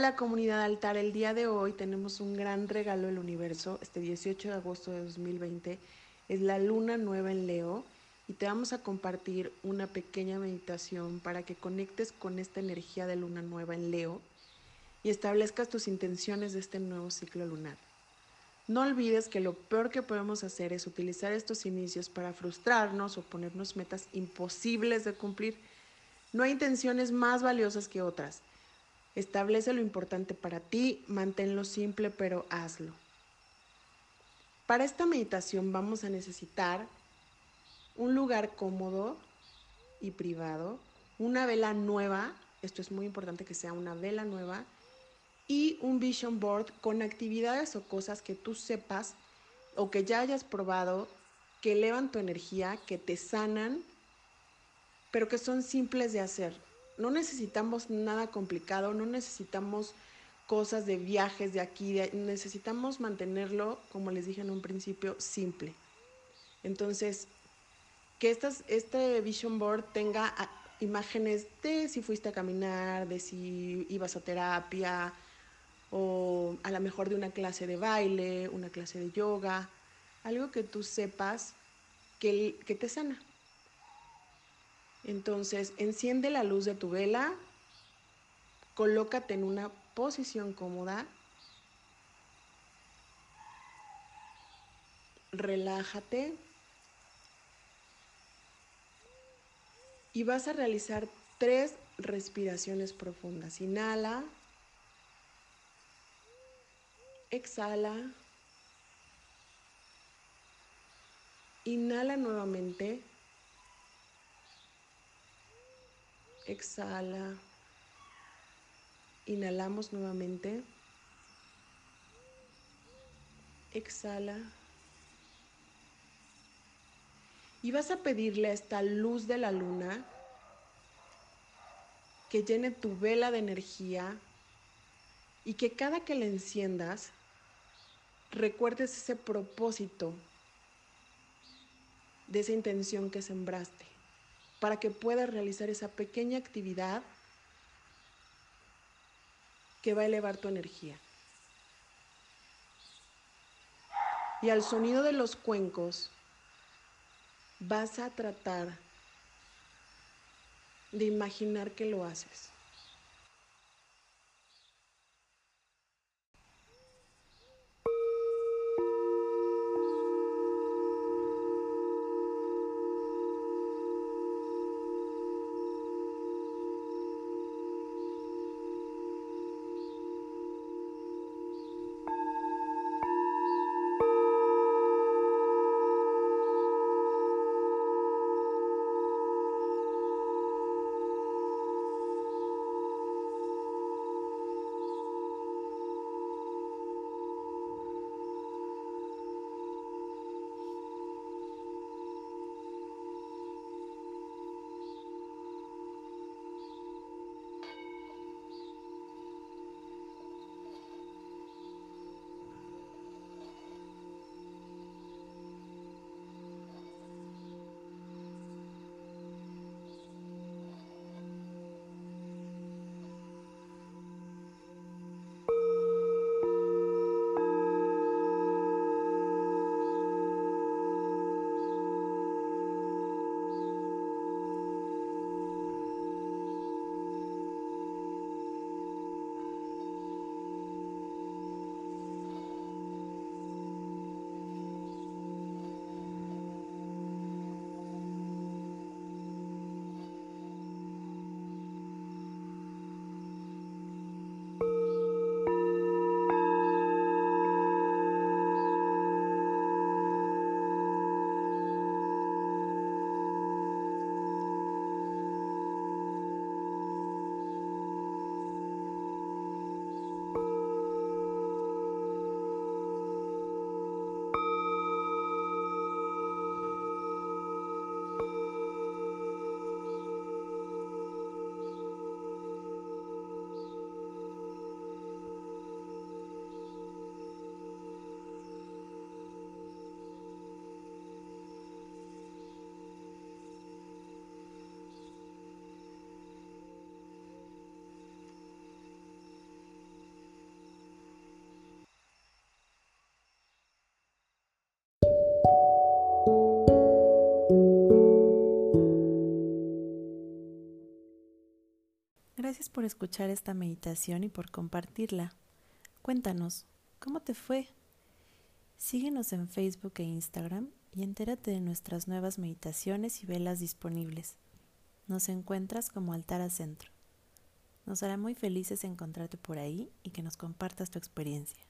Hola comunidad altar, el día de hoy tenemos un gran regalo del universo. Este 18 de agosto de 2020 es la luna nueva en Leo y te vamos a compartir una pequeña meditación para que conectes con esta energía de luna nueva en Leo y establezcas tus intenciones de este nuevo ciclo lunar. No olvides que lo peor que podemos hacer es utilizar estos inicios para frustrarnos o ponernos metas imposibles de cumplir. No hay intenciones más valiosas que otras. Establece lo importante para ti, manténlo simple, pero hazlo. Para esta meditación vamos a necesitar un lugar cómodo y privado, una vela nueva, esto es muy importante que sea una vela nueva, y un vision board con actividades o cosas que tú sepas o que ya hayas probado, que elevan tu energía, que te sanan, pero que son simples de hacer. No necesitamos nada complicado, no necesitamos cosas de viajes de aquí, necesitamos mantenerlo, como les dije en un principio, simple. Entonces, que estas, este vision board tenga ah, imágenes de si fuiste a caminar, de si ibas a terapia, o a lo mejor de una clase de baile, una clase de yoga, algo que tú sepas que, que te sana. Entonces, enciende la luz de tu vela, colócate en una posición cómoda, relájate y vas a realizar tres respiraciones profundas. Inhala. Exhala. Inhala nuevamente. Exhala. Inhalamos nuevamente. Exhala. Y vas a pedirle a esta luz de la luna que llene tu vela de energía y que cada que la enciendas recuerdes ese propósito de esa intención que sembraste, para que puedas realizar esa pequeña actividad que va a elevar tu energía. Y al sonido de los cuencos vas a tratar de imaginar que lo haces. Gracias por escuchar esta meditación y por compartirla. Cuéntanos, ¿cómo te fue? Síguenos en Facebook e Instagram y entérate de nuestras nuevas meditaciones y velas disponibles. Nos encuentras como Altara Centro. Nos hará muy felices encontrarte por ahí y que nos compartas tu experiencia.